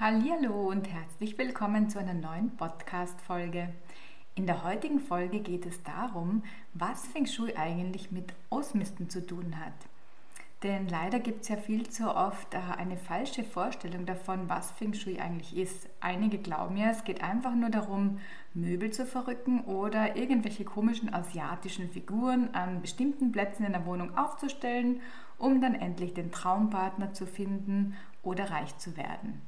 Hallo und herzlich willkommen zu einer neuen Podcast-Folge. In der heutigen Folge geht es darum, was Feng Shui eigentlich mit Ausmisten zu tun hat. Denn leider gibt es ja viel zu oft äh, eine falsche Vorstellung davon, was Feng Shui eigentlich ist. Einige glauben ja, es geht einfach nur darum, Möbel zu verrücken oder irgendwelche komischen asiatischen Figuren an bestimmten Plätzen in der Wohnung aufzustellen, um dann endlich den Traumpartner zu finden oder reich zu werden.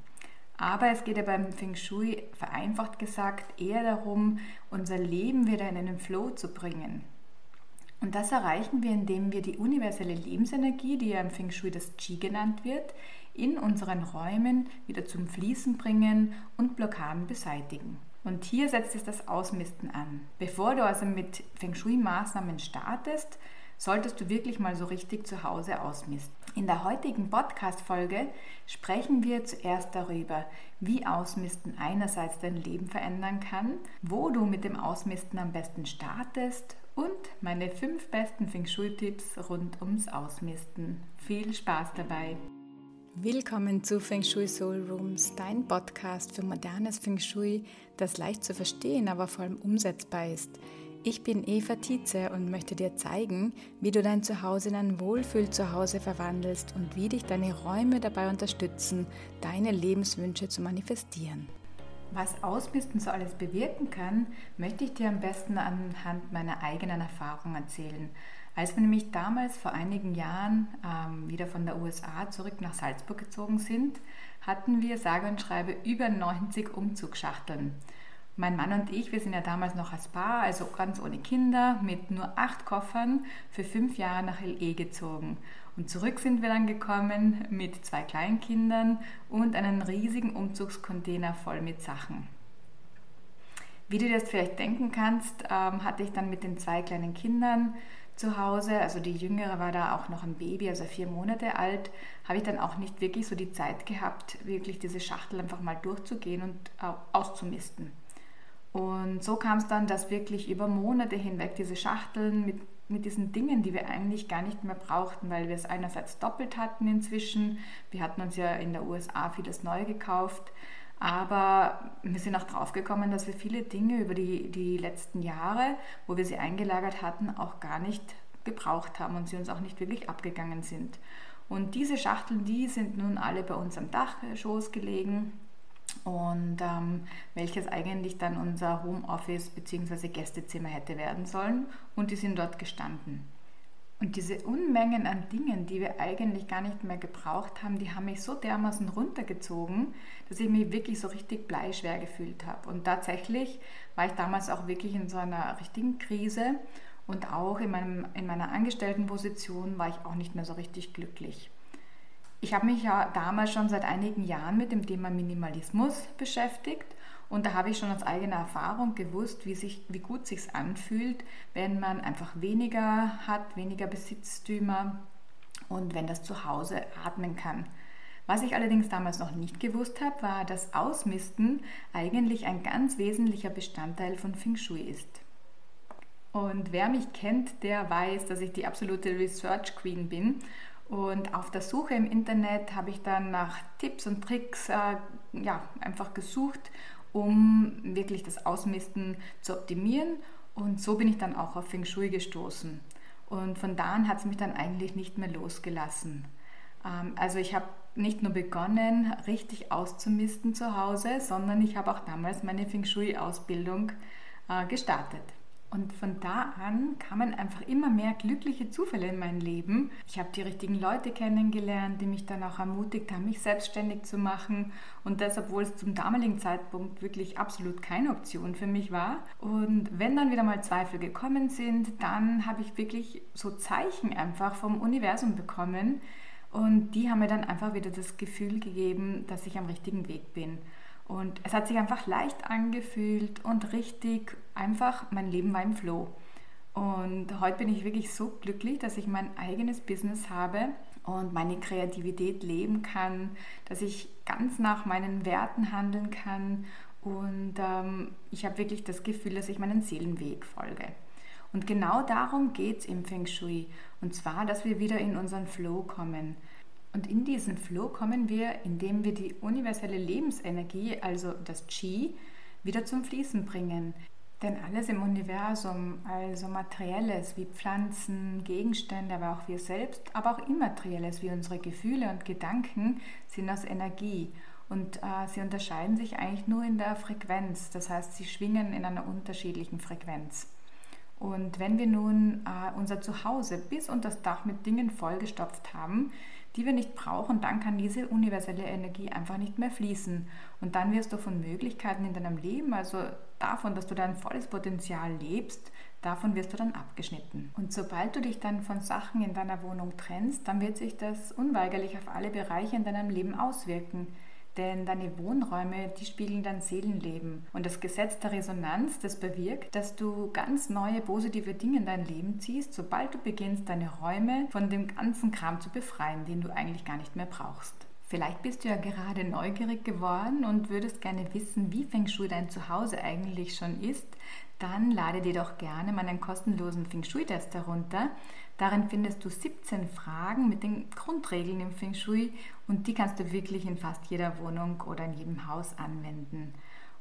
Aber es geht ja beim Feng Shui, vereinfacht gesagt, eher darum, unser Leben wieder in einen Flow zu bringen. Und das erreichen wir, indem wir die universelle Lebensenergie, die ja im Feng Shui das Qi genannt wird, in unseren Räumen wieder zum Fließen bringen und Blockaden beseitigen. Und hier setzt es das Ausmisten an. Bevor du also mit Feng Shui-Maßnahmen startest, solltest du wirklich mal so richtig zu Hause ausmisten. In der heutigen Podcast-Folge sprechen wir zuerst darüber, wie Ausmisten einerseits dein Leben verändern kann, wo du mit dem Ausmisten am besten startest und meine fünf besten Feng Shui-Tipps rund ums Ausmisten. Viel Spaß dabei! Willkommen zu Feng Shui Soul Rooms, dein Podcast für modernes Feng Shui, das leicht zu verstehen, aber vor allem umsetzbar ist. Ich bin Eva Tietze und möchte dir zeigen, wie du dein Zuhause in ein Wohlfühl-Zuhause verwandelst und wie dich deine Räume dabei unterstützen, deine Lebenswünsche zu manifestieren. Was Ausmisten so alles bewirken kann, möchte ich dir am besten anhand meiner eigenen Erfahrung erzählen. Als wir nämlich damals vor einigen Jahren ähm, wieder von der USA zurück nach Salzburg gezogen sind, hatten wir sage und schreibe über 90 Umzugsschachteln. Mein Mann und ich, wir sind ja damals noch als Paar, also ganz ohne Kinder, mit nur acht Koffern für fünf Jahre nach LE gezogen. Und zurück sind wir dann gekommen mit zwei Kleinkindern und einem riesigen Umzugscontainer voll mit Sachen. Wie du dir das vielleicht denken kannst, ähm, hatte ich dann mit den zwei kleinen Kindern zu Hause, also die Jüngere war da auch noch ein Baby, also vier Monate alt, habe ich dann auch nicht wirklich so die Zeit gehabt, wirklich diese Schachtel einfach mal durchzugehen und auszumisten. Und so kam es dann, dass wirklich über Monate hinweg diese Schachteln mit, mit diesen Dingen, die wir eigentlich gar nicht mehr brauchten, weil wir es einerseits doppelt hatten inzwischen. Wir hatten uns ja in der USA vieles neu gekauft. Aber wir sind auch draufgekommen, dass wir viele Dinge über die, die letzten Jahre, wo wir sie eingelagert hatten, auch gar nicht gebraucht haben und sie uns auch nicht wirklich abgegangen sind. Und diese Schachteln, die sind nun alle bei uns am Dachschoß gelegen und ähm, welches eigentlich dann unser Homeoffice bzw. Gästezimmer hätte werden sollen und die sind dort gestanden. Und diese Unmengen an Dingen, die wir eigentlich gar nicht mehr gebraucht haben, die haben mich so dermaßen runtergezogen, dass ich mich wirklich so richtig bleischwer gefühlt habe. Und tatsächlich war ich damals auch wirklich in so einer richtigen Krise und auch in, meinem, in meiner Angestelltenposition war ich auch nicht mehr so richtig glücklich. Ich habe mich ja damals schon seit einigen Jahren mit dem Thema Minimalismus beschäftigt und da habe ich schon aus eigener Erfahrung gewusst, wie, sich, wie gut sich anfühlt, wenn man einfach weniger hat, weniger Besitztümer und wenn das zu Hause atmen kann. Was ich allerdings damals noch nicht gewusst habe, war, dass Ausmisten eigentlich ein ganz wesentlicher Bestandteil von Feng Shui ist. Und wer mich kennt, der weiß, dass ich die absolute Research Queen bin und auf der Suche im Internet habe ich dann nach Tipps und Tricks äh, ja, einfach gesucht, um wirklich das Ausmisten zu optimieren. Und so bin ich dann auch auf Feng Shui gestoßen. Und von da an hat es mich dann eigentlich nicht mehr losgelassen. Ähm, also ich habe nicht nur begonnen, richtig auszumisten zu Hause, sondern ich habe auch damals meine Feng Shui-Ausbildung äh, gestartet. Und von da an kamen einfach immer mehr glückliche Zufälle in mein Leben. Ich habe die richtigen Leute kennengelernt, die mich dann auch ermutigt haben, mich selbstständig zu machen. Und das, obwohl es zum damaligen Zeitpunkt wirklich absolut keine Option für mich war. Und wenn dann wieder mal Zweifel gekommen sind, dann habe ich wirklich so Zeichen einfach vom Universum bekommen. Und die haben mir dann einfach wieder das Gefühl gegeben, dass ich am richtigen Weg bin. Und es hat sich einfach leicht angefühlt und richtig einfach, mein Leben war im Flow. Und heute bin ich wirklich so glücklich, dass ich mein eigenes Business habe und meine Kreativität leben kann, dass ich ganz nach meinen Werten handeln kann und ähm, ich habe wirklich das Gefühl, dass ich meinen Seelenweg folge. Und genau darum geht es im Feng Shui. Und zwar, dass wir wieder in unseren Flow kommen. Und in diesen Flow kommen wir, indem wir die universelle Lebensenergie, also das Qi, wieder zum Fließen bringen. Denn alles im Universum, also materielles wie Pflanzen, Gegenstände, aber auch wir selbst, aber auch immaterielles wie unsere Gefühle und Gedanken, sind aus Energie. Und äh, sie unterscheiden sich eigentlich nur in der Frequenz. Das heißt, sie schwingen in einer unterschiedlichen Frequenz. Und wenn wir nun äh, unser Zuhause bis unter das Dach mit Dingen vollgestopft haben, die wir nicht brauchen, dann kann diese universelle Energie einfach nicht mehr fließen. Und dann wirst du von Möglichkeiten in deinem Leben, also davon, dass du dein volles Potenzial lebst, davon wirst du dann abgeschnitten. Und sobald du dich dann von Sachen in deiner Wohnung trennst, dann wird sich das unweigerlich auf alle Bereiche in deinem Leben auswirken. Denn deine Wohnräume, die spiegeln dein Seelenleben. Und das Gesetz der Resonanz, das bewirkt, dass du ganz neue positive Dinge in dein Leben ziehst, sobald du beginnst, deine Räume von dem ganzen Kram zu befreien, den du eigentlich gar nicht mehr brauchst. Vielleicht bist du ja gerade neugierig geworden und würdest gerne wissen, wie Feng Shui dein Zuhause eigentlich schon ist. Dann lade dir doch gerne meinen kostenlosen Feng Shui-Test herunter. Darin findest du 17 Fragen mit den Grundregeln im Feng Shui und die kannst du wirklich in fast jeder Wohnung oder in jedem Haus anwenden.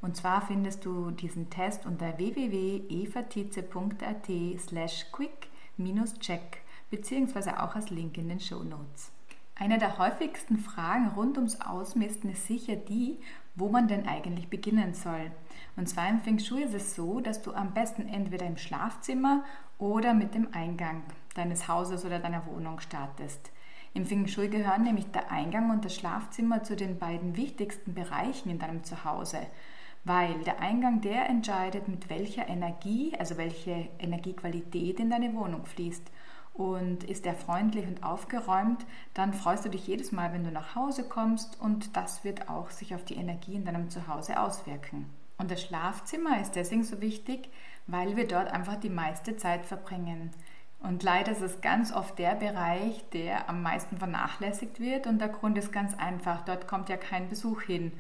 Und zwar findest du diesen Test unter www.evatize.at slash quick-check beziehungsweise auch als Link in den Show Notes. Eine der häufigsten Fragen rund ums Ausmisten ist sicher die, wo man denn eigentlich beginnen soll. Und zwar im Feng Shui ist es so, dass du am besten entweder im Schlafzimmer oder mit dem Eingang deines Hauses oder deiner Wohnung startest. Im Feng Shui gehören nämlich der Eingang und das Schlafzimmer zu den beiden wichtigsten Bereichen in deinem Zuhause, weil der Eingang der entscheidet, mit welcher Energie, also welche Energiequalität in deine Wohnung fließt. Und ist er freundlich und aufgeräumt, dann freust du dich jedes Mal, wenn du nach Hause kommst und das wird auch sich auf die Energie in deinem Zuhause auswirken. Und das Schlafzimmer ist deswegen so wichtig, weil wir dort einfach die meiste Zeit verbringen. Und leider ist es ganz oft der Bereich, der am meisten vernachlässigt wird. Und der Grund ist ganz einfach, dort kommt ja kein Besuch hin.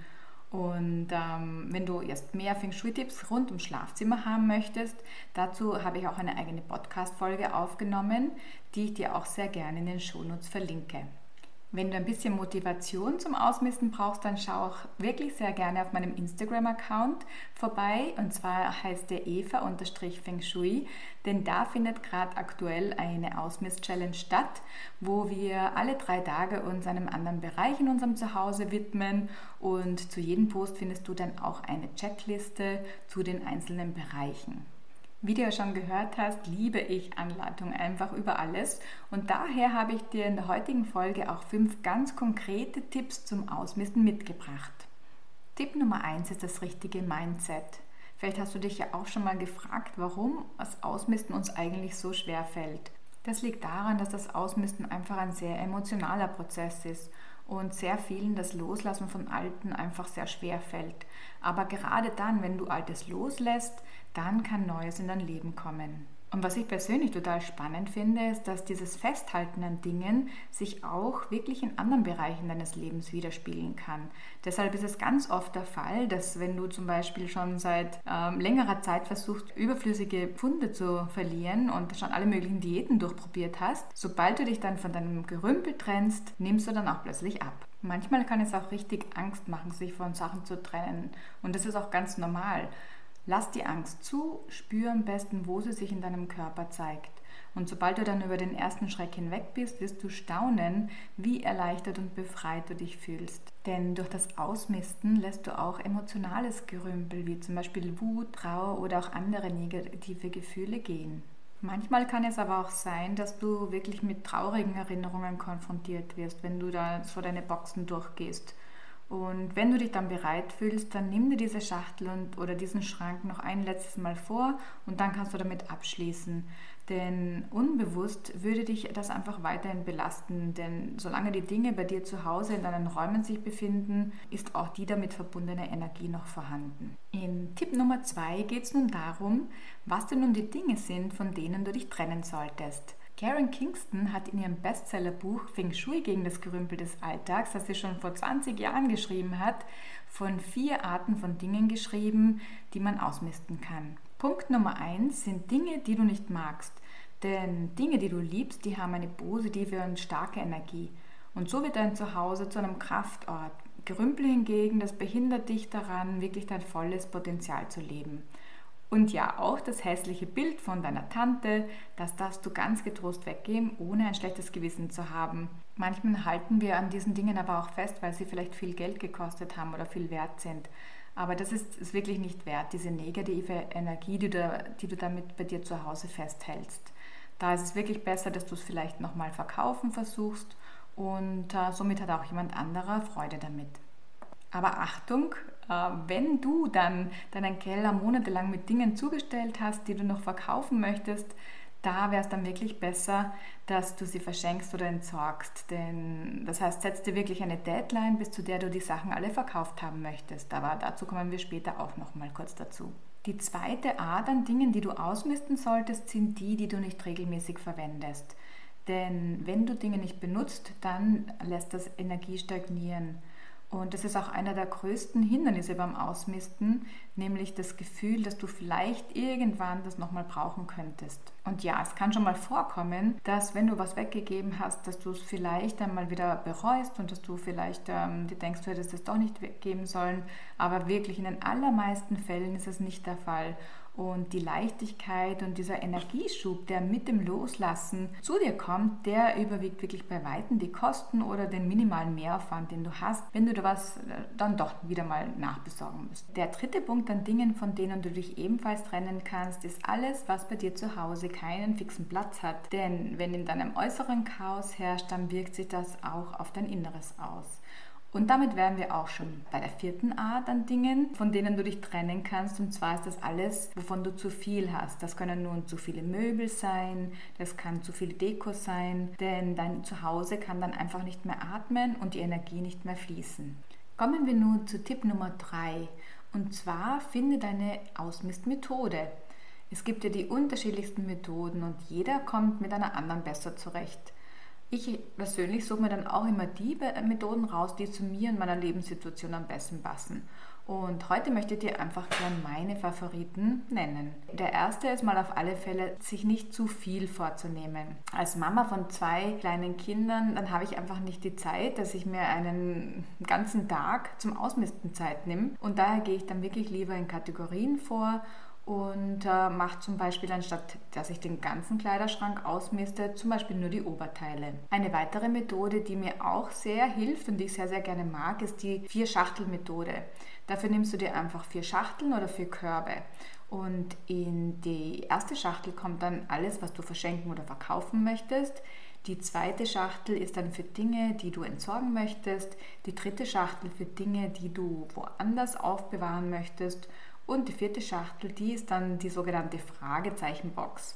Und ähm, wenn du erst mehr Feng Shui-Tipps rund ums Schlafzimmer haben möchtest, dazu habe ich auch eine eigene Podcast-Folge aufgenommen, die ich dir auch sehr gerne in den Shownotes verlinke. Wenn du ein bisschen Motivation zum Ausmisten brauchst, dann schau auch wirklich sehr gerne auf meinem Instagram-Account vorbei. Und zwar heißt der Eva-Feng Shui, denn da findet gerade aktuell eine Ausmist-Challenge statt, wo wir alle drei Tage uns einem anderen Bereich in unserem Zuhause widmen. Und zu jedem Post findest du dann auch eine Checkliste zu den einzelnen Bereichen. Wie du ja schon gehört hast, liebe ich Anleitungen einfach über alles und daher habe ich dir in der heutigen Folge auch fünf ganz konkrete Tipps zum Ausmisten mitgebracht. Tipp Nummer eins ist das richtige Mindset. Vielleicht hast du dich ja auch schon mal gefragt, warum das Ausmisten uns eigentlich so schwer fällt. Das liegt daran, dass das Ausmisten einfach ein sehr emotionaler Prozess ist und sehr vielen das Loslassen von Alten einfach sehr schwer fällt. Aber gerade dann, wenn du Altes loslässt, dann kann Neues in dein Leben kommen. Und was ich persönlich total spannend finde, ist, dass dieses Festhalten an Dingen sich auch wirklich in anderen Bereichen deines Lebens widerspiegeln kann. Deshalb ist es ganz oft der Fall, dass wenn du zum Beispiel schon seit ähm, längerer Zeit versuchst, überflüssige Pfunde zu verlieren und schon alle möglichen Diäten durchprobiert hast, sobald du dich dann von deinem Gerümpel trennst, nimmst du dann auch plötzlich ab. Manchmal kann es auch richtig Angst machen, sich von Sachen zu trennen. Und das ist auch ganz normal. Lass die Angst zu, spür am besten, wo sie sich in deinem Körper zeigt. Und sobald du dann über den ersten Schreck hinweg bist, wirst du staunen, wie erleichtert und befreit du dich fühlst. Denn durch das Ausmisten lässt du auch emotionales Gerümpel, wie zum Beispiel Wut, Trauer oder auch andere negative Gefühle gehen. Manchmal kann es aber auch sein, dass du wirklich mit traurigen Erinnerungen konfrontiert wirst, wenn du da so deine Boxen durchgehst und wenn du dich dann bereit fühlst, dann nimm dir diese Schachtel und, oder diesen Schrank noch ein letztes Mal vor und dann kannst du damit abschließen. Denn unbewusst würde dich das einfach weiterhin belasten. Denn solange die Dinge bei dir zu Hause in deinen Räumen sich befinden, ist auch die damit verbundene Energie noch vorhanden. In Tipp Nummer zwei geht es nun darum, was denn nun die Dinge sind, von denen du dich trennen solltest. Karen Kingston hat in ihrem Bestsellerbuch Feng Shui gegen das Gerümpel des Alltags, das sie schon vor 20 Jahren geschrieben hat, von vier Arten von Dingen geschrieben, die man ausmisten kann. Punkt Nummer eins sind Dinge, die du nicht magst. Denn Dinge, die du liebst, die haben eine positive und starke Energie. Und so wird dein Zuhause zu einem Kraftort. Gerümpel hingegen, das behindert dich daran, wirklich dein volles Potenzial zu leben. Und ja, auch das hässliche Bild von deiner Tante, das darfst du ganz getrost weggeben, ohne ein schlechtes Gewissen zu haben. Manchmal halten wir an diesen Dingen aber auch fest, weil sie vielleicht viel Geld gekostet haben oder viel wert sind. Aber das ist, ist wirklich nicht wert, diese negative Energie, die du, die du damit bei dir zu Hause festhältst. Da ist es wirklich besser, dass du es vielleicht nochmal verkaufen versuchst und äh, somit hat auch jemand anderer Freude damit. Aber Achtung, wenn du dann deinen Keller monatelang mit Dingen zugestellt hast, die du noch verkaufen möchtest, da wäre es dann wirklich besser, dass du sie verschenkst oder entsorgst. Denn das heißt, setz dir wirklich eine Deadline, bis zu der du die Sachen alle verkauft haben möchtest. Aber dazu kommen wir später auch noch mal kurz dazu. Die zweite Art an Dingen, die du ausmisten solltest, sind die, die du nicht regelmäßig verwendest. Denn wenn du Dinge nicht benutzt, dann lässt das Energie stagnieren. Und das ist auch einer der größten Hindernisse beim Ausmisten, nämlich das Gefühl, dass du vielleicht irgendwann das nochmal brauchen könntest. Und ja, es kann schon mal vorkommen, dass wenn du was weggegeben hast, dass du es vielleicht einmal wieder bereust und dass du vielleicht ähm, dir denkst, du hättest es doch nicht weggeben sollen. Aber wirklich in den allermeisten Fällen ist es nicht der Fall. Und die Leichtigkeit und dieser Energieschub, der mit dem Loslassen zu dir kommt, der überwiegt wirklich bei Weitem die Kosten oder den minimalen Mehraufwand, den du hast, wenn du da was äh, dann doch wieder mal nachbesorgen musst. Der dritte Punkt an Dingen, von denen du dich ebenfalls trennen kannst, ist alles, was bei dir zu Hause keinen fixen Platz hat. Denn wenn in deinem äußeren Chaos herrscht, dann wirkt sich das auch auf dein Inneres aus. Und damit wären wir auch schon bei der vierten Art an Dingen, von denen du dich trennen kannst. Und zwar ist das alles, wovon du zu viel hast. Das können nun zu viele Möbel sein, das kann zu viel Deko sein, denn dein Zuhause kann dann einfach nicht mehr atmen und die Energie nicht mehr fließen. Kommen wir nun zu Tipp Nummer drei. Und zwar finde deine Ausmistmethode. Es gibt ja die unterschiedlichsten Methoden und jeder kommt mit einer anderen besser zurecht. Ich persönlich suche mir dann auch immer die Methoden raus, die zu mir und meiner Lebenssituation am besten passen. Und heute möchte ich dir einfach gern meine Favoriten nennen. Der erste ist mal auf alle Fälle, sich nicht zu viel vorzunehmen. Als Mama von zwei kleinen Kindern, dann habe ich einfach nicht die Zeit, dass ich mir einen ganzen Tag zum Ausmisten Zeit nehme. Und daher gehe ich dann wirklich lieber in Kategorien vor und äh, mache zum Beispiel, anstatt dass ich den ganzen Kleiderschrank ausmiste, zum Beispiel nur die Oberteile. Eine weitere Methode, die mir auch sehr hilft und die ich sehr, sehr gerne mag, ist die Vier-Schachtel-Methode. Dafür nimmst du dir einfach vier Schachteln oder vier Körbe. Und in die erste Schachtel kommt dann alles, was du verschenken oder verkaufen möchtest. Die zweite Schachtel ist dann für Dinge, die du entsorgen möchtest. Die dritte Schachtel für Dinge, die du woanders aufbewahren möchtest. Und die vierte Schachtel, die ist dann die sogenannte Fragezeichenbox.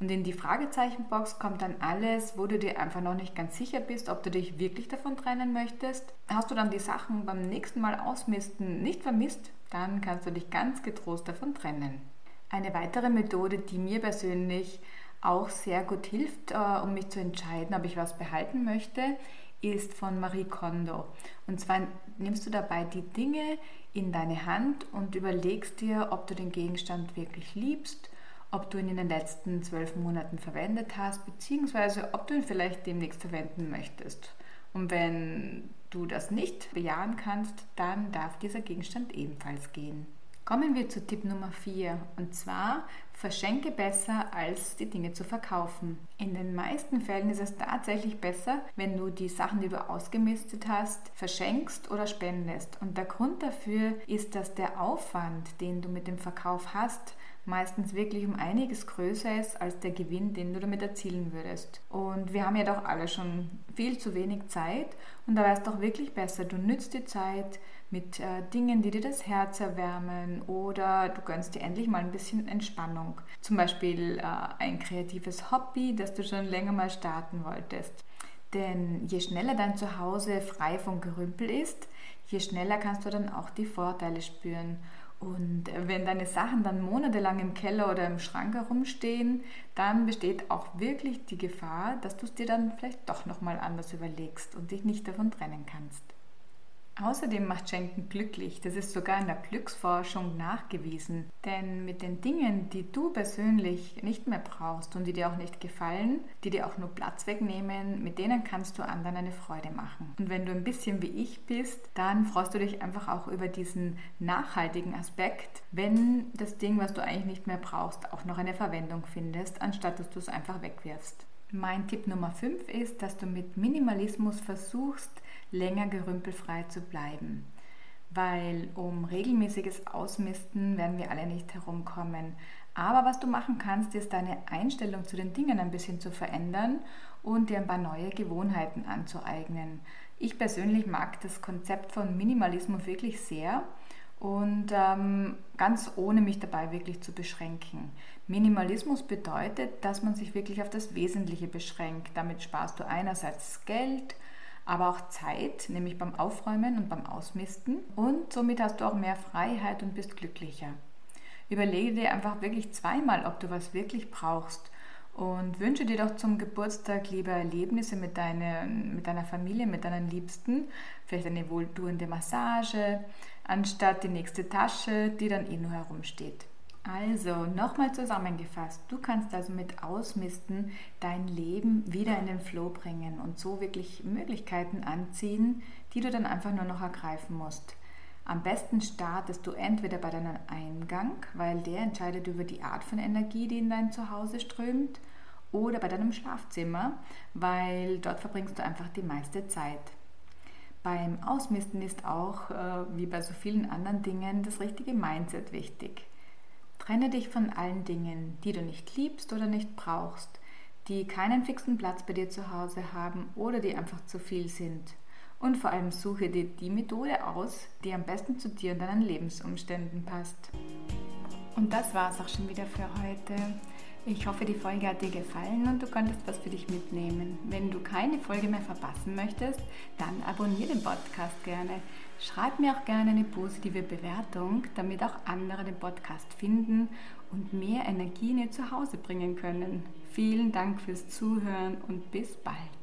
Und in die Fragezeichenbox kommt dann alles, wo du dir einfach noch nicht ganz sicher bist, ob du dich wirklich davon trennen möchtest. Hast du dann die Sachen beim nächsten Mal ausmisten nicht vermisst, dann kannst du dich ganz getrost davon trennen. Eine weitere Methode, die mir persönlich auch sehr gut hilft, äh, um mich zu entscheiden, ob ich was behalten möchte, ist von Marie Kondo. Und zwar nimmst du dabei die Dinge in deine Hand und überlegst dir, ob du den Gegenstand wirklich liebst, ob du ihn in den letzten zwölf Monaten verwendet hast, beziehungsweise ob du ihn vielleicht demnächst verwenden möchtest. Und wenn du das nicht bejahen kannst, dann darf dieser Gegenstand ebenfalls gehen. Kommen wir zu Tipp Nummer 4 und zwar verschenke besser, als die Dinge zu verkaufen. In den meisten Fällen ist es tatsächlich besser, wenn du die Sachen, die du ausgemistet hast, verschenkst oder spendest. Und der Grund dafür ist, dass der Aufwand, den du mit dem Verkauf hast, meistens wirklich um einiges größer ist als der Gewinn, den du damit erzielen würdest. Und wir haben ja doch alle schon viel zu wenig Zeit und da wäre es doch wirklich besser, du nützt die Zeit mit äh, Dingen, die dir das Herz erwärmen oder du gönnst dir endlich mal ein bisschen Entspannung. Zum Beispiel äh, ein kreatives Hobby, das du schon länger mal starten wolltest. Denn je schneller dein Zuhause frei von Gerümpel ist, je schneller kannst du dann auch die Vorteile spüren. Und wenn deine Sachen dann monatelang im Keller oder im Schrank herumstehen, dann besteht auch wirklich die Gefahr, dass du es dir dann vielleicht doch nochmal anders überlegst und dich nicht davon trennen kannst. Außerdem macht Schenken glücklich. Das ist sogar in der Glücksforschung nachgewiesen. Denn mit den Dingen, die du persönlich nicht mehr brauchst und die dir auch nicht gefallen, die dir auch nur Platz wegnehmen, mit denen kannst du anderen eine Freude machen. Und wenn du ein bisschen wie ich bist, dann freust du dich einfach auch über diesen nachhaltigen Aspekt, wenn das Ding, was du eigentlich nicht mehr brauchst, auch noch eine Verwendung findest, anstatt dass du es einfach wegwirfst. Mein Tipp Nummer 5 ist, dass du mit Minimalismus versuchst, länger gerümpelfrei zu bleiben. Weil um regelmäßiges Ausmisten werden wir alle nicht herumkommen. Aber was du machen kannst, ist deine Einstellung zu den Dingen ein bisschen zu verändern und dir ein paar neue Gewohnheiten anzueignen. Ich persönlich mag das Konzept von Minimalismus wirklich sehr und ähm, ganz ohne mich dabei wirklich zu beschränken. Minimalismus bedeutet, dass man sich wirklich auf das Wesentliche beschränkt. Damit sparst du einerseits Geld, aber auch Zeit, nämlich beim Aufräumen und beim Ausmisten. Und somit hast du auch mehr Freiheit und bist glücklicher. Überlege dir einfach wirklich zweimal, ob du was wirklich brauchst und wünsche dir doch zum Geburtstag lieber Erlebnisse mit, deine, mit deiner Familie, mit deinen Liebsten, vielleicht eine wohltuende Massage, anstatt die nächste Tasche, die dann eh nur herumsteht. Also, nochmal zusammengefasst, du kannst also mit Ausmisten dein Leben wieder in den Flow bringen und so wirklich Möglichkeiten anziehen, die du dann einfach nur noch ergreifen musst. Am besten startest du entweder bei deinem Eingang, weil der entscheidet über die Art von Energie, die in dein Zuhause strömt, oder bei deinem Schlafzimmer, weil dort verbringst du einfach die meiste Zeit. Beim Ausmisten ist auch, äh, wie bei so vielen anderen Dingen, das richtige Mindset wichtig. Trenne dich von allen Dingen, die du nicht liebst oder nicht brauchst, die keinen fixen Platz bei dir zu Hause haben oder die einfach zu viel sind. Und vor allem suche dir die Methode aus, die am besten zu dir und deinen Lebensumständen passt. Und das war es auch schon wieder für heute. Ich hoffe, die Folge hat dir gefallen und du konntest was für dich mitnehmen. Wenn du keine Folge mehr verpassen möchtest, dann abonniere den Podcast gerne. Schreib mir auch gerne eine positive Bewertung, damit auch andere den Podcast finden und mehr Energie in ihr Zuhause bringen können. Vielen Dank fürs Zuhören und bis bald.